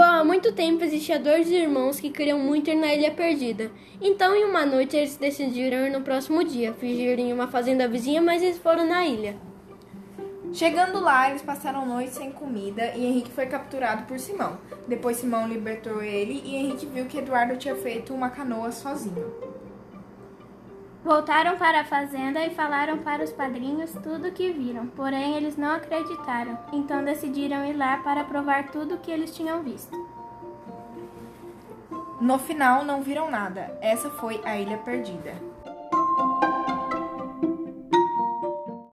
Bom, há muito tempo existiam dois irmãos que queriam muito ir na Ilha Perdida. Então, em uma noite, eles decidiram ir no próximo dia. Fingiram em uma fazenda vizinha, mas eles foram na ilha. Chegando lá, eles passaram noite sem comida e Henrique foi capturado por Simão. Depois Simão libertou ele e Henrique viu que Eduardo tinha feito uma canoa sozinho. Voltaram para a fazenda e falaram para os padrinhos tudo o que viram, porém eles não acreditaram, então decidiram ir lá para provar tudo o que eles tinham visto. No final, não viram nada. Essa foi a Ilha Perdida.